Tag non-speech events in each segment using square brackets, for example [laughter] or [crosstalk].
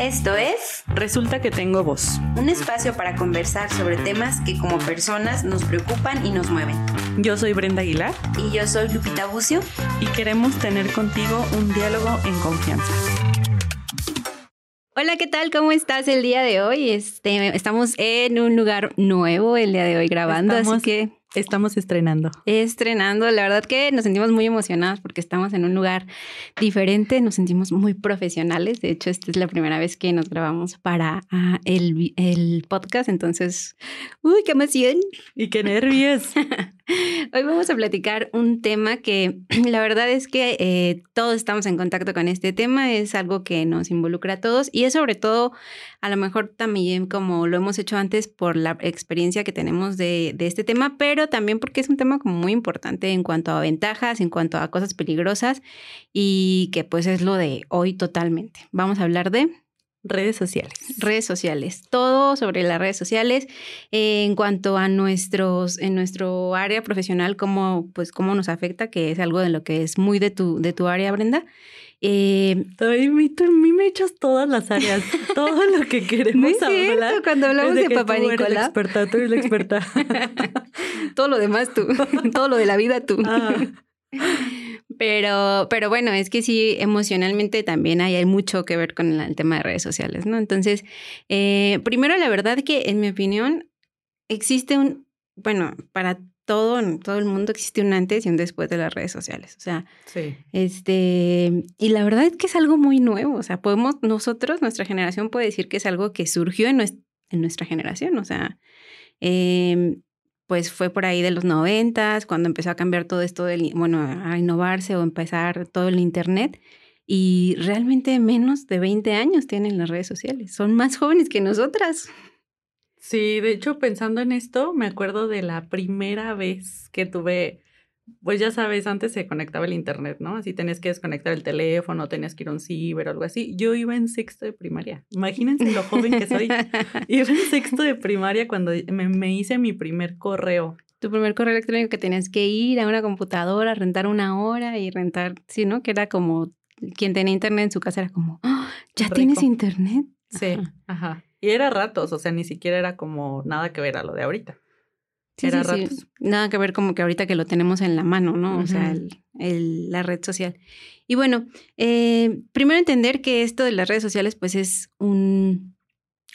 Esto es Resulta que tengo voz. un espacio para conversar sobre temas que como personas nos preocupan y nos mueven. Yo soy Brenda Aguilar Y yo soy Lupita Bucio. y queremos tener contigo un diálogo en confianza. Hola, ¿qué tal? ¿Cómo estás el día de hoy? Este, estamos en un lugar nuevo el día de hoy grabando, Estamos- así que Estamos estrenando. estrenando. La verdad que nos sentimos muy emocionados porque estamos en un lugar diferente, nos sentimos muy profesionales. De hecho, esta es la primera vez que nos grabamos para ah, el, el podcast, entonces, uy, qué emoción. Y qué nervios. [laughs] Hoy vamos a platicar un tema que [clears throat] la verdad es que eh, todos estamos en contacto con este tema, es algo que nos involucra a todos y es sobre todo, a lo mejor también como lo hemos hecho antes por la experiencia que tenemos de, de este tema, pero también porque es un tema como muy importante en cuanto a ventajas, en cuanto a cosas peligrosas y que pues es lo de hoy totalmente. Vamos a hablar de Redes sociales. redes sociales, todo sobre las redes sociales eh, en cuanto a nuestros, en nuestro área profesional, cómo, pues, cómo nos afecta, que es algo de lo que es muy de tu, de tu área, Brenda. Eh, Ay, tú a mí me echas todas las áreas, [laughs] todo lo que no queremos es cierto, hablar. cuando hablamos es de, que Papá tú eres la Nicolás, experta, tú eres la experta. [laughs] todo lo demás tú, [laughs] todo lo de la vida tú. Ah, Pero, pero bueno, es que sí, emocionalmente también hay, hay mucho que ver con el tema de redes sociales, ¿no? Entonces, eh, primero, la verdad que en mi opinión existe un, bueno, para todo, todo el mundo existe un antes y un después de las redes sociales. O sea, sí. este, y la verdad es que es algo muy nuevo. O sea, podemos, nosotros, nuestra generación puede decir que es algo que surgió en, nues- en nuestra generación. O sea, em, pues fue por ahí de los noventas, cuando empezó a cambiar todo esto, del, bueno, a innovarse o empezar todo el Internet. Y realmente menos de 20 años tienen las redes sociales. Son más jóvenes que nosotras. Sí, de hecho, pensando en esto, me acuerdo de la primera vez que tuve, pues ya sabes, antes se conectaba el internet, ¿no? Así tenías que desconectar el teléfono, tenías que ir a un ciber o algo así. Yo iba en sexto de primaria. Imagínense lo joven que soy. [laughs] Iba en sexto de primaria cuando me, me hice mi primer correo. tu primer correo electrónico que tenías que ir a una computadora, rentar una hora y rentar, sí, ¿no? Que era como quien tenía internet en su casa era como, "Ah, ¿ya Rico. tienes internet? Sí, Ajá. ajá. Y era ratos, o sea, ni siquiera era como nada que ver a lo de ahorita. Sí, Era sí, sí. ratos. Nada que ver como que ahorita que lo tenemos en la mano, ¿no? O sea, el- el- la red social. Y bueno, eh, primero entender que esto de las redes sociales pues es un,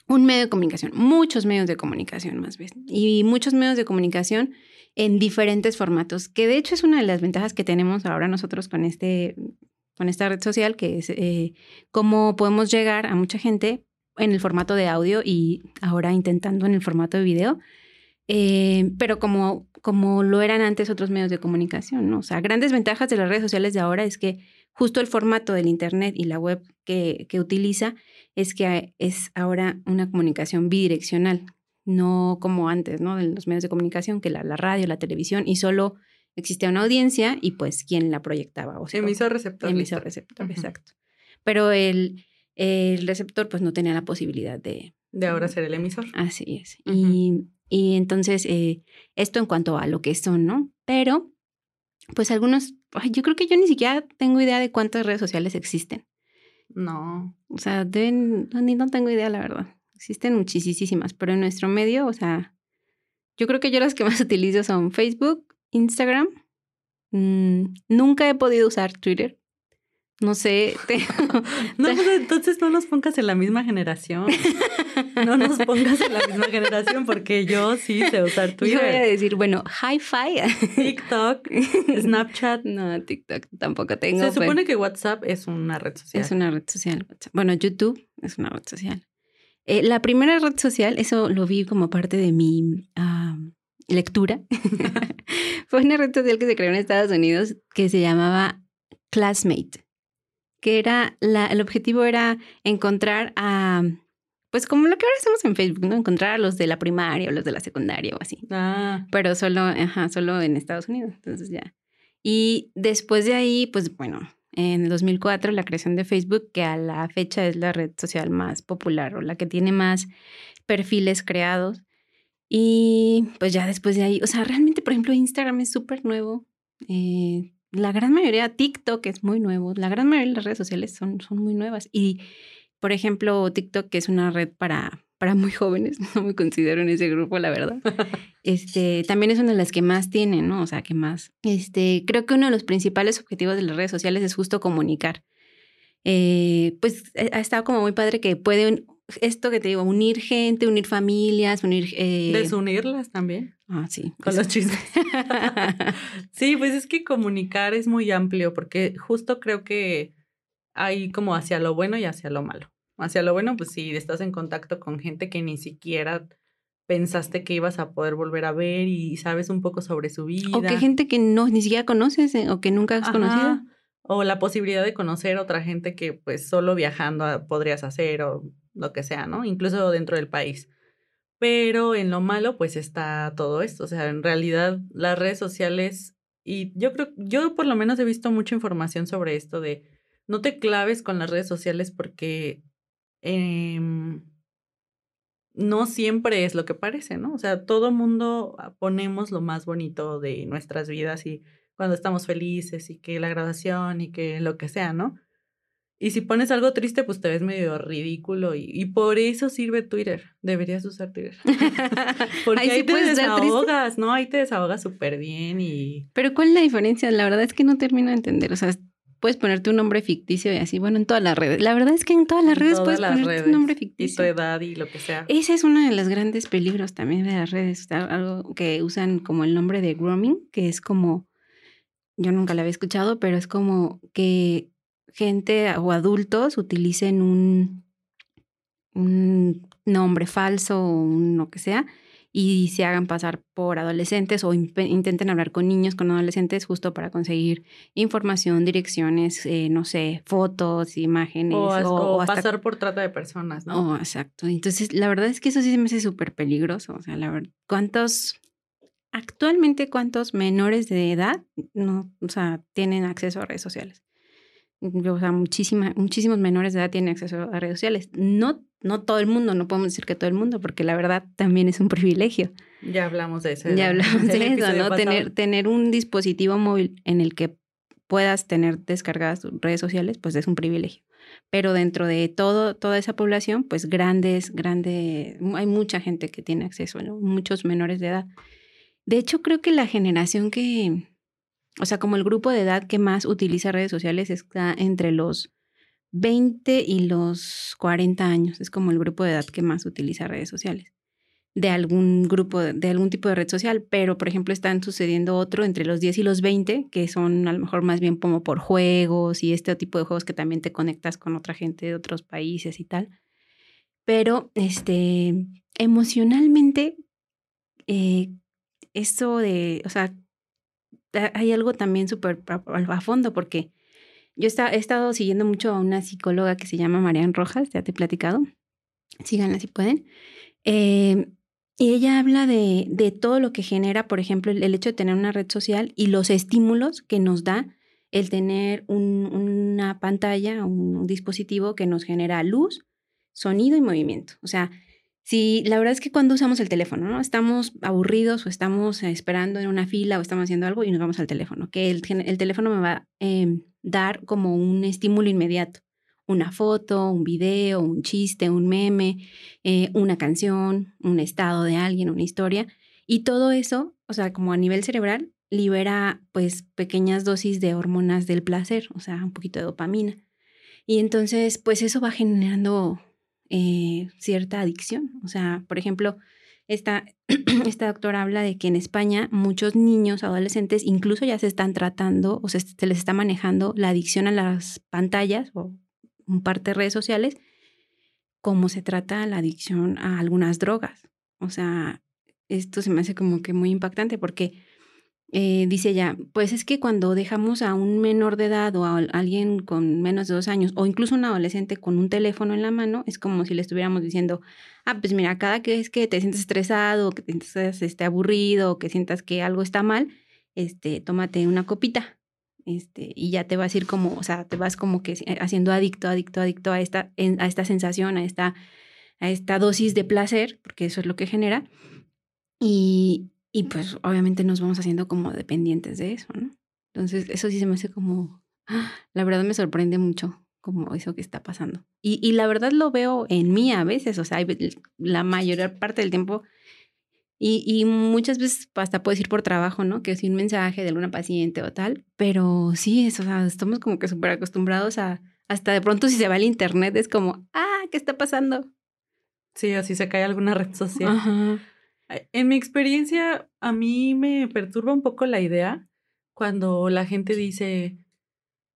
un medio de comunicación, muchos medios de comunicación más bien, y muchos medios de comunicación en diferentes formatos, que de hecho es una de las ventajas que tenemos ahora nosotros con, este, con esta red social, que es eh, cómo podemos llegar a mucha gente en el formato de audio y ahora intentando en el formato de video. Eh, pero como, como lo eran antes otros medios de comunicación, ¿no? O sea, grandes ventajas de las redes sociales de ahora es que justo el formato del Internet y la web que, que utiliza es que es ahora una comunicación bidireccional, no como antes, ¿no? De los medios de comunicación, que la, la radio, la televisión, y solo existía una audiencia y pues quien la proyectaba. O sea, Emisor receptor. emisor receptor, exacto. Pero el, el receptor pues no tenía la posibilidad de, De ahora ser el emisor. Así es. Y, y entonces, eh, esto en cuanto a lo que son, ¿no? Pero, pues algunos, ay, yo creo que yo ni siquiera tengo idea de cuántas redes sociales existen. No. O sea, deben, no, ni no tengo idea, la verdad. Existen muchísimas, pero en nuestro medio, o sea, yo creo que yo las que más [laughs] utilizo son Facebook, Instagram. mm, nunca he podido usar Twitter. No sé, te- [laughs] No, pues entonces no nos pongas en la misma generación. No nos pongas en la misma generación porque yo sí sé usar yo voy a Twitter, decir, bueno, hi-fi. TikTok, Snapchat. No, TikTok tampoco tengo. Se pero supone que WhatsApp es una red social. Es una red social. Bueno, YouTube es una red social. Eh, la primera red social, eso lo vi como parte de mi ah, lectura. [laughs] [laughs] Fue una red social que se creó en Estados Unidos que se llamaba Classmate, que era la, el objetivo era encontrar a, pues como lo que ahora hacemos en Facebook, ¿no? Encontrar a los de la primaria o los de la secundaria o así Ah, pero solo, ajá, solo en Estados Unidos, entonces ya. Y después de ahí, pues bueno, en el 2004 la creación de Facebook, que a la fecha es la red social más popular o la que tiene más perfiles creados. Y pues ya después de ahí, o sea, realmente, por ejemplo, Instagram es súper nuevo. Eh, la gran mayoría, TikTok es muy nuevo. La gran mayoría de las redes sociales son, son muy nuevas. Y por ejemplo, TikTok, que es una red para, para muy [laughs] jóvenes, no me considero en ese grupo, la verdad. [laughs] Este, también es una de las que más tienen, ¿no? O sea, que más. Este, creo que uno de los principales objetivos de las redes sociales es justo comunicar. Eh, pues ha estado como muy padre que puede esto que te digo, unir gente, unir familias, unir... Eh... Desunirlas también. Ah, sí. Con los chismes. [laughs] sí, pues es que comunicar es muy amplio porque justo creo que hay como hacia lo bueno y hacia lo malo. Hacia lo bueno, pues si estás en contacto con gente que ni siquiera pensaste que ibas a poder volver a ver y sabes un poco sobre su vida. O que gente que no ni siquiera conoces eh, o que nunca has conocido. O la posibilidad de conocer otra gente que pues solo viajando podrías hacer o lo que sea, ¿no? Incluso dentro del país. Pero en lo malo, pues está todo esto. O sea, en realidad las redes sociales, y yo creo, yo por lo menos he visto mucha información sobre esto de no te claves con las redes sociales porque em, no siempre es lo que parece, ¿no? O sea, todo mundo ponemos lo más bonito de nuestras vidas y cuando estamos felices y que la graduación y que lo que sea, ¿no? Y si pones algo triste, pues te ves medio ridículo y, por eso sirve Twitter. Deberías usar Twitter. [laughs] [laughs] Porque ahí, te desahogas, ¿no? Ahí te desahogas súper bien y... Pero ¿cuál es la diferencia? La verdad es que no termino de entender. O sea, puedes ponerte un nombre ficticio y así, bueno, en todas las redes. La verdad es que en todas las redes puedes ponerte un nombre ficticio. Y tu edad y lo que sea. Ese es uno de los grandes peligros también de las redes. Algo que usan como el nombre de grooming, que es como... Yo nunca lo había escuchado, pero es como que gente o adultos utilicen un, un nombre falso o un lo que sea y se hagan pasar por adolescentes o intenten hablar con niños, con adolescentes, justo para conseguir información, direcciones, eh, no sé, fotos, imágenes. O, pasar por trata de personas, ¿no? Oh, exacto. Entonces, la verdad es que eso sí se me hace súper peligroso. O sea, la verdad, ¿cuántos, actualmente cuántos menores de edad, no, o sea, tienen acceso a redes sociales? o sea, muchísima, muchísimos menores de edad tienen acceso a redes sociales. No, no todo el mundo, no podemos decir que todo el mundo, porque la verdad también es un privilegio. Ya hablamos de eso. Ya hablamos [laughs] de eso, ¿no? Tener, tener un dispositivo móvil en el que puedas tener descargadas redes sociales, pues es un privilegio. Pero dentro de todo, toda esa población, pues grandes, grandes, hay mucha gente que tiene acceso, ¿no? Muchos menores de edad. De hecho, creo que la generación que, o sea, como el grupo de edad que más utiliza redes sociales está entre los 20 y los 40 años. Es como el grupo de edad que más utiliza redes sociales de algún grupo, de algún tipo de red social, pero por ejemplo están sucediendo otro entre los 10 y los 20, que son a lo mejor más bien como por juegos y este tipo de juegos que también te conectas con otra gente de otros países y tal. Pero este, emocionalmente, eh, esto de, o sea, hay algo también súper a, fondo porque yo he estado siguiendo mucho a una psicóloga que se llama Marian Rojas, ya te he platicado, síganla si pueden. Eh, y ella habla de, de, todo lo que genera, por ejemplo, el, hecho de tener una red social y los estímulos que nos da el tener una pantalla, un dispositivo que nos genera luz, sonido y movimiento. O sea, Sí, la verdad es que cuando usamos el teléfono, ¿no? Estamos aburridos o estamos esperando en una fila o estamos haciendo algo y nos vamos al teléfono, que el, teléfono me va a em, dar como un estímulo inmediato. Una foto, un video, un chiste, un meme, eh, una canción, un estado de alguien, una historia. Y todo eso, o sea, como a nivel cerebral, libera pues pequeñas dosis de hormonas del placer, o sea, un poquito de dopamina. Y entonces, pues eso va generando eh, cierta adicción. O sea, por ejemplo, esta, [clears throat] esta doctora habla de que en España muchos niños, adolescentes, incluso ya se están tratando o se, les está manejando la adicción a las pantallas o un parte de redes sociales, como se trata la adicción a algunas drogas. O sea, esto se me hace como que muy impactante porque eh, dice ella, pues es que cuando dejamos a un menor de edad o a alguien con menos de dos años o incluso un adolescente con un teléfono en la mano, es como si le estuviéramos diciendo, ah, pues mira, cada vez que te sientes estresado, que te sientas este, aburrido, que sientas que algo está mal, este, tómate una copita. Este, y ya te vas a ir como, o sea, te vas como que haciendo adicto, adicto, adicto a esta, a esta sensación, a esta, a esta dosis de placer, porque eso es lo que genera. Y, y pues obviamente nos vamos haciendo como dependientes de eso, ¿no? Entonces, eso sí se me hace como, la verdad me sorprende mucho como eso que está pasando. Y, y la verdad lo veo en mí a veces, o sea, la mayor parte del tiempo y, y, muchas veces hasta puedes ir por trabajo, ¿no? Que es un mensaje de alguna paciente o tal, pero sí, eso, o sea, estamos como que súper acostumbrados a, hasta de pronto si se va el internet es como, ah, ¿qué está pasando? Sí, así se cae alguna red social. En mi experiencia, a mí me perturba un poco la idea cuando la gente dice,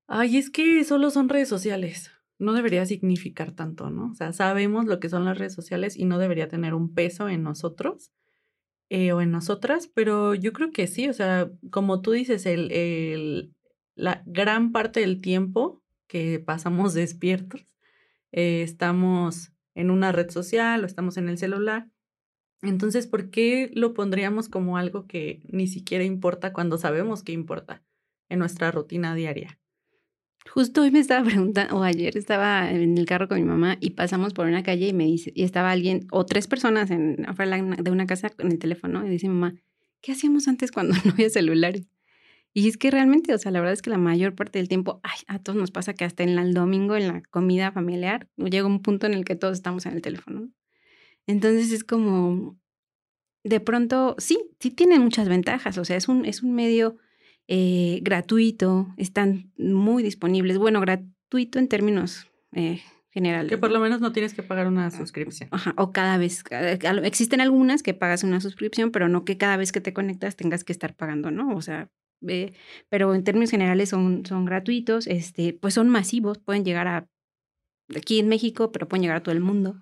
ay, es que solo son redes sociales. No debería significar tanto, ¿no? O sea, sabemos lo que son las redes sociales y no debería tener un peso en nosotros eh, o en nosotras, pero yo creo que sí, o sea, como tú dices, el, el, la gran parte del tiempo que pasamos [laughs] despiertos, eh, estamos en una red social o estamos en el celular. Entonces, ¿por qué lo pondríamos como algo que ni siquiera importa cuando sabemos que importa en nuestra rutina diaria? Justo hoy me estaba preguntando, o ayer estaba en el carro con mi mamá y pasamos por una calle y me dice, y estaba alguien, o tres personas en, de una casa con el teléfono, y dice mamá, ¿qué hacíamos antes cuando [laughs] no había celulares? Y es que realmente, o sea, la verdad es que la mayor parte del tiempo, ay, a todos nos pasa que hasta en el domingo, en la comida familiar, llega un punto en el que todos estamos en el teléfono. Entonces es como, de pronto, sí, sí tienen muchas ventajas, o sea, es un, es un medio eh, gratuito, están muy disponibles. Bueno, gratuito en términos eh, generales. Que por lo menos no tienes que pagar una suscripción. Ajá, o cada vez. existen algunas que pagas una suscripción, pero no que cada vez que te conectas tengas que estar pagando, ¿no? O sea, pero en términos generales son, son gratuitos, este, pues son masivos, pueden llegar a aquí en México, pero pueden llegar a todo el mundo.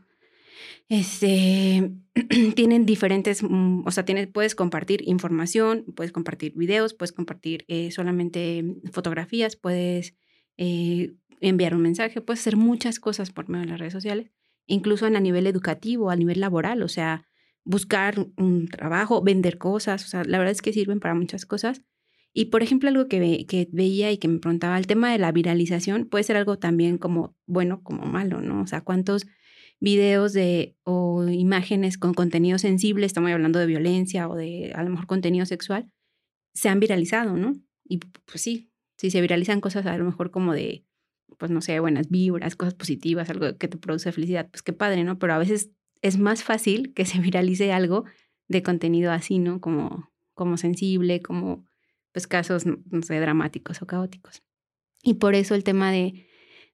Este, [clears throat] tienen diferentes, mm, o sea, tienes, puedes compartir información, puedes compartir videos, puedes compartir eh, solamente fotografías, puedes eh, enviar un mensaje, puedes hacer muchas cosas por medio de las redes sociales, incluso a nivel educativo, a nivel laboral, o sea, buscar un trabajo, vender cosas, o sea, la verdad es que sirven para muchas cosas. Y por ejemplo, algo que, que veía y que me preguntaba, el tema de la viralización puede ser algo también como bueno como malo, ¿no? O sea, ¿cuántos videos de o imágenes con contenido sensible, estamos hablando de violencia o de a lo mejor contenido sexual, se han viralizado, ¿no? Y pues sí, si se viralizan cosas a lo mejor como de, pues no sé, buenas vibras, cosas positivas, algo que te produce felicidad, pues qué padre, ¿no? Pero a veces es más fácil que se viralice algo de contenido así, ¿no? Como, como sensible, como pues casos, no sé, dramáticos o caóticos. Y por eso el tema de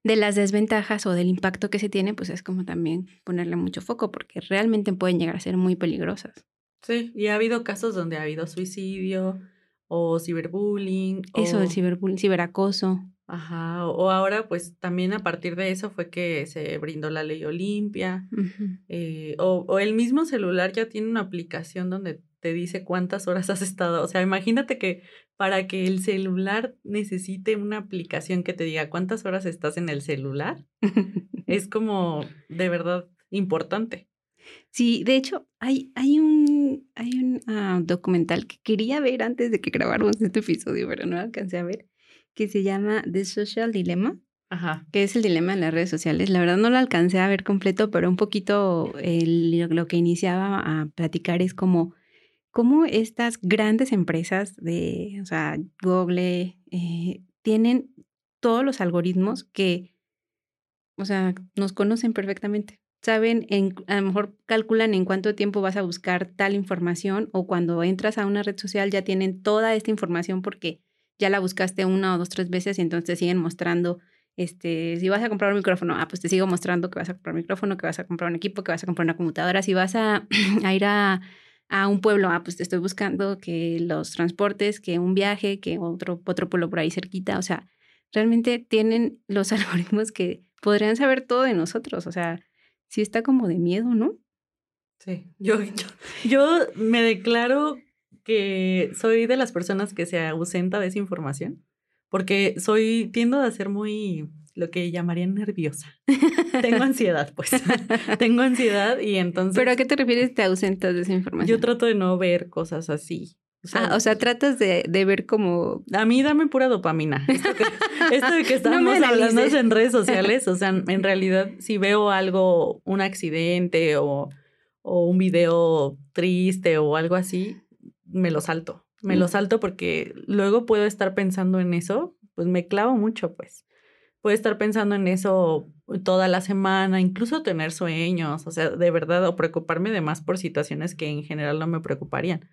de las desventajas o del impacto que se tiene, pues es como también ponerle mucho foco, porque realmente pueden llegar a ser muy peligrosas. Sí, y ha habido casos donde ha habido suicidio o ciberbullying. Eso del ciberbullying, ciberacoso. Ajá, o ahora pues también a partir de eso fue que se brindó la ley Olimpia, eh, o, o, el mismo celular ya tiene una aplicación donde te dice cuántas horas has estado. O sea, imagínate que para que el celular necesite una aplicación que te diga cuántas horas estás en el celular, [laughs] es como de verdad importante. Sí, de hecho, hay, hay un, hay un ah, documental que quería ver antes de que grabáramos este episodio, pero no alcancé a ver, que se llama The Social Dilemma. Ajá. Que es el dilema en las redes sociales. La verdad no lo alcancé a ver completo, pero un poquito lo que iniciaba a platicar es como cómo estas grandes empresas de, o sea, Google, eh, tienen todos los algoritmos que, o sea, nos conocen perfectamente. Saben, en, a lo mejor calculan en cuánto tiempo vas a buscar tal información o cuando entras a una red social ya tienen toda esta información porque ya la buscaste una o dos, tres veces y entonces te siguen mostrando, este, si vas a comprar un micrófono, ah, pues te sigo mostrando que vas a comprar un micrófono, que vas a comprar un equipo, que vas a comprar una computadora, si vas a [clears throat] ir a a un pueblo, ah, pues te estoy buscando que los transportes, que un viaje, que otro, otro pueblo por ahí cerquita, o sea, realmente tienen los [laughs] algoritmos que podrían saber todo de nosotros, o sea, sí está como de miedo, ¿no? Sí, yo, [laughs] yo, yo me declaro que soy de las personas que se ausenta de esa información, porque soy, tiendo a ser muy lo que llamarían nerviosa. Tengo [laughs] ansiedad, pues. [laughs] Tengo ansiedad y entonces... ¿Pero a qué te refieres te ausentas de esa información? Yo trato de no ver cosas así. O sea, ah, o sea, tratas de, de, ver como... A mí dame pura dopamina. Esto, [laughs] de que estamos hablando en redes sociales, o sea, en realidad si veo algo, un accidente o, o un video triste o algo así, me lo salto. Me lo mm. salto porque luego puedo estar pensando en eso, pues me clavo mucho, pues puedo estar pensando en eso toda la semana, incluso tener sueños, o sea, de verdad, o preocuparme de más por situaciones que en general no me preocuparían.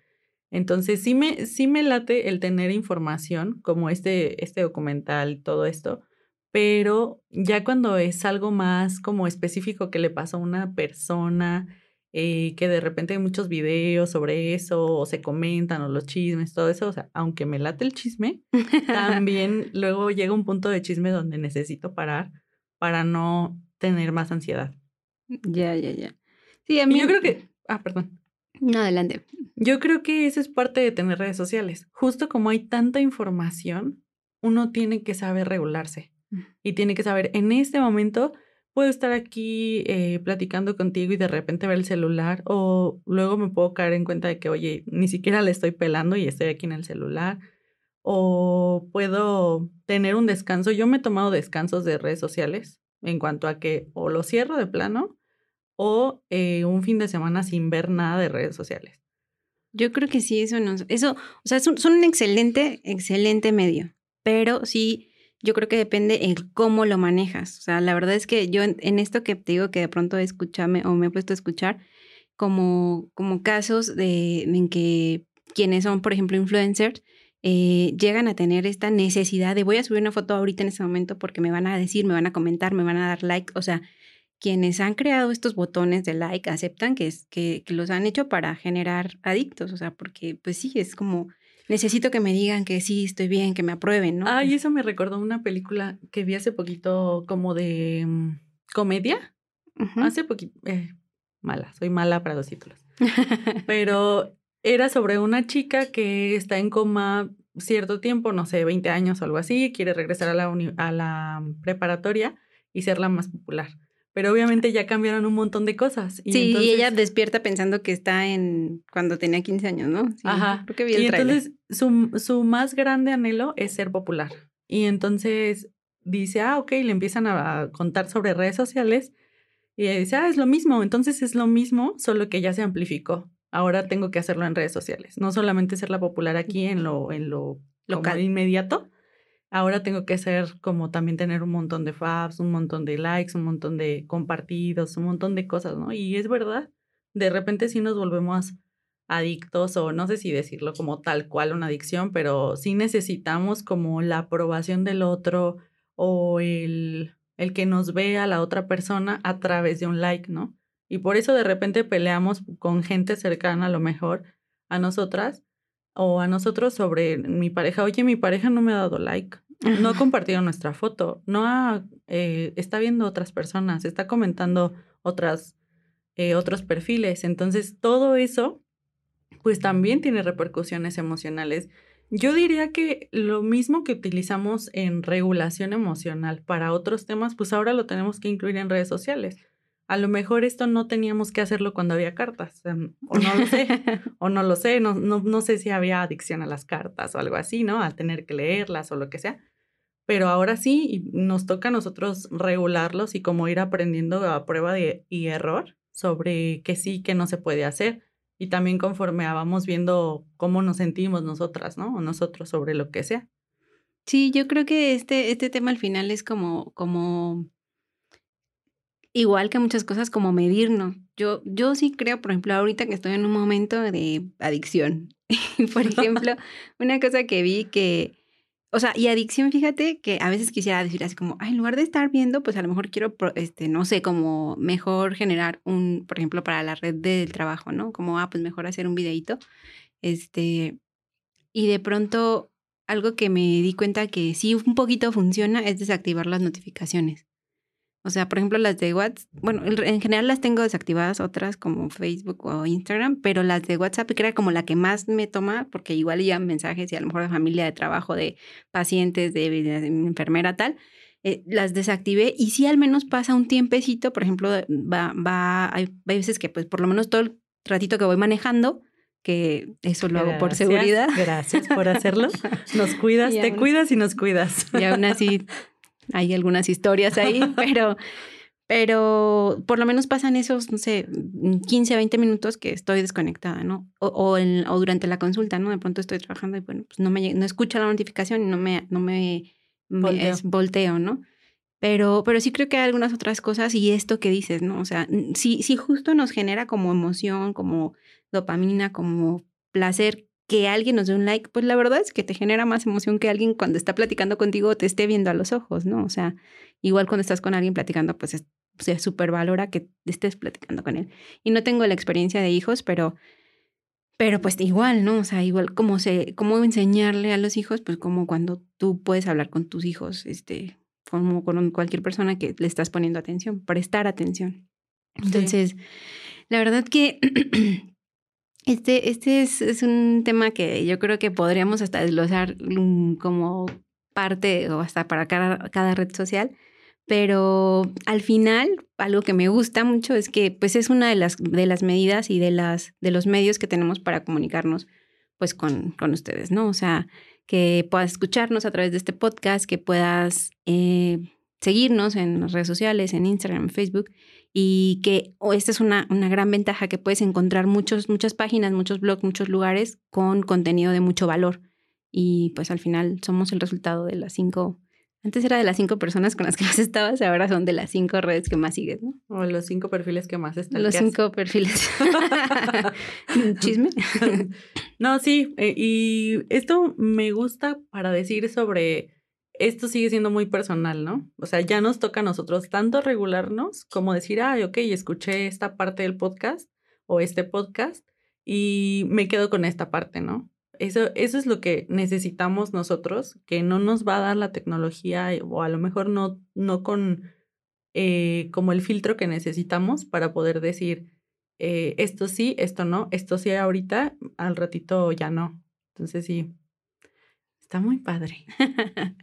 Entonces, sí me, sí me late el tener información como este, este documental, todo esto, pero ya cuando es algo más como específico que le pasó a una persona, eh, que de repente hay muchos videos sobre eso, o se comentan, o los chismes, todo eso, o sea, aunque me late el chisme, [laughs] también luego llega un punto de chisme donde necesito parar para no tener más ansiedad. Ya, ya, ya. Sí, a mí. yo creo que. Ah, perdón. No, adelante. Yo creo que eso es parte de tener redes sociales. Justo como hay tanta información, uno tiene que saber regularse y tiene que saber, en este momento puedo estar aquí eh, platicando contigo y de repente ver el celular o luego me puedo caer en cuenta de que, oye, ni siquiera le estoy pelando y estoy aquí en el celular o puedo tener un descanso. Yo me he tomado descansos de redes sociales en cuanto a que o lo cierro de plano o eh, un fin de semana sin ver nada de redes sociales. Yo creo que sí, eso no, eso, o sea, son, son un excelente, excelente medio, pero sí yo creo que depende en cómo lo manejas. O sea, la verdad es que yo en, esto que te digo que de pronto escúchame o me he puesto a escuchar, como, como casos de, en que quienes son, por ejemplo, influencers, eh, llegan a tener esta necesidad de voy a subir una foto ahorita en este momento porque me van a decir, me van a comentar, me van a dar like. O sea, quienes han creado estos botones de like aceptan que, es, que los han hecho para generar adictos. O sea, porque pues sí, es como necesito que me digan que sí, estoy bien, que me aprueben, ¿no? Ay, eso me recordó una película que vi hace poquito como de mm, comedia. Hace poquito, eh, mala, soy mala para los títulos. [laughs] Pero era sobre una chica que está en coma cierto tiempo, no sé, 20 años o algo así, quiere regresar a la, a la preparatoria y ser la más popular pero obviamente ya cambiaron un montón de cosas. Y sí, y ella despierta pensando que está en cuando tenía 15 años, ¿no? Sí, Ajá. Creo que vi el y entonces su, su más grande anhelo es ser popular. Y entonces dice, ah, ok, le empiezan a contar sobre redes sociales. Y ella dice, ah, es lo mismo. Entonces es lo mismo, solo que ya se amplificó. Ahora tengo que hacerlo en redes sociales. No solamente ser la popular aquí en lo, en lo local inmediato, Ahora tengo que ser como también tener un montón de faps, un montón de likes, un montón de compartidos, un montón de cosas, ¿no? Y es verdad, de repente sí nos volvemos adictos o no sé si decirlo como tal cual una adicción, pero sí necesitamos como la aprobación del otro o el, el que nos vea la otra persona a través de un like, ¿no? Y por eso de repente peleamos con gente cercana a lo mejor a nosotras o a nosotros sobre mi pareja, oye, mi pareja no me ha dado like, no ha compartido nuestra foto, no ha, eh, está viendo otras personas, está comentando otras, eh, otros perfiles. Entonces, todo eso, pues también tiene repercusiones emocionales. Yo diría que lo mismo que utilizamos en regulación emocional para otros temas, pues ahora lo tenemos que incluir en redes sociales. A lo mejor esto no teníamos que hacerlo cuando había cartas, em, o no lo sé, [laughs] o no lo sé, no, no, no sé si había adicción a las cartas o algo así, ¿no? Al tener que leerlas o lo que sea pero ahora sí nos toca a nosotros regularlos y como ir aprendiendo a prueba de, y error sobre qué sí, qué no se puede hacer. Y también conforme vamos viendo cómo nos sentimos nosotras, ¿no? O nosotros sobre lo que sea. Sí, yo creo que este, este tema al final es como, como, igual que muchas cosas, como medirnos. Yo, yo sí creo, por ejemplo, ahorita que estoy en un momento de adicción. [laughs] por ejemplo, [laughs] una cosa que vi que o sea, y adicción, fíjate que a veces quisiera decir así como, en lugar de estar viendo, pues a lo mejor quiero, este, no sé, como mejor generar un, por ejemplo, para la red del trabajo, ¿no? Como, ah, pues mejor hacer un videito. Este, y de pronto, algo que me di cuenta que sí un poquito funciona es desactivar las notificaciones. O sea, por ejemplo, las de WhatsApp, bueno, en general las tengo desactivadas, otras como Facebook o Instagram, pero las de WhatsApp que era como la que más me toma, porque igual ya mensajes y a lo mejor de familia, de trabajo, de pacientes, de, enfermera, tal, eh, las desactivé y sí al menos pasa un tiempecito, por ejemplo, va, va, hay, veces que pues por lo menos todo el ratito que voy manejando, que eso lo hago por seguridad. Gracias por hacerlo. [laughs] Nos cuidas, te cuidas y nos cuidas. Y aún así [laughs] hay algunas historias ahí, [laughs] pero, pero por lo menos pasan esos, no sé, 15, 20 minutos que estoy desconectada, ¿no? O, o, en, o durante la consulta, ¿no? De pronto estoy trabajando y bueno, pues no me no escucho la notificación y no me, no me, volteo. volteo, ¿no? Pero, pero sí creo que hay algunas otras cosas y esto que dices, ¿no? O sea, sí, sí justo nos genera como emoción, como dopamina, como placer que alguien nos dé un like, pues la verdad es que te genera más emoción que alguien cuando está platicando contigo te esté viendo a los ojos, ¿no? O sea, igual cuando estás con alguien platicando, pues se súper valora que estés platicando con él. Y no tengo la experiencia de hijos, pero, pero pues igual, ¿no? O sea, igual como se, cómo enseñarle a los hijos, pues como cuando tú puedes hablar con tus hijos, este, como con cualquier persona que le estás poniendo atención, prestar atención. Entonces, la verdad que Este, este es, un tema que yo creo que podríamos hasta desglosar mm, como parte o hasta para cada, cada red social, pero al final algo que me gusta mucho es que pues es una de las, de las medidas y de, las, de los medios que tenemos para comunicarnos pues con, con ustedes, ¿no? O sea, que puedas escucharnos a través de este podcast, que puedas eh, seguirnos en las redes sociales, en Instagram, en Facebook, y que esta es una, una, gran ventaja que puedes encontrar muchos, muchas páginas, muchos blogs, muchos lugares con contenido de mucho valor. Y pues al final somos el resultado de las cinco, antes era de las cinco personas con las que [laughs] más estabas, ahora son de las cinco redes que más sigues, ¿no? O los cinco perfiles que más están. Los cinco perfiles. [laughs] Chisme. no, sí, eh, y esto me gusta para decir sobre esto sigue siendo muy personal, ¿no? O sea, ya nos toca a nosotros tanto regularnos como decir, ay, ok, escuché esta parte del podcast o este podcast y me quedo con esta parte, ¿no? Eso, eso es lo que necesitamos nosotros, que no nos va a dar la tecnología o a lo mejor no, no con eh, como el filtro que necesitamos para poder decir, eh, esto sí, esto no, esto sí ahorita, al ratito ya no. Entonces sí, Está muy padre. [laughs]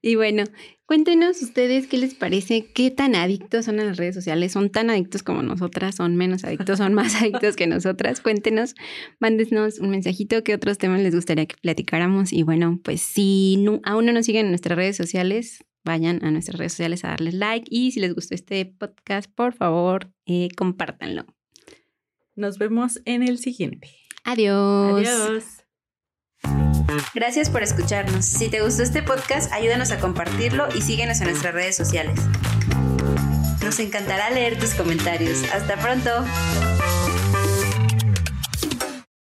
y bueno, cuéntenos ustedes qué les parece, qué tan adictos son a las redes sociales, son tan adictos como nosotras, son menos adictos, son más [laughs] adictos que nosotras. Cuéntenos, mándenos un mensajito, qué otros temas les gustaría que platicáramos. Y bueno, pues si aún no nos siguen en nuestras redes sociales, vayan a nuestras redes sociales a darles like y si les gustó este podcast, por favor, eh, compártanlo. Nos vemos en el siguiente. Adiós. Adiós. Gracias por escucharnos. Si te gustó este podcast, ayúdanos a compartirlo y síguenos en nuestras redes sociales. Nos encantará leer tus comentarios. Hasta pronto.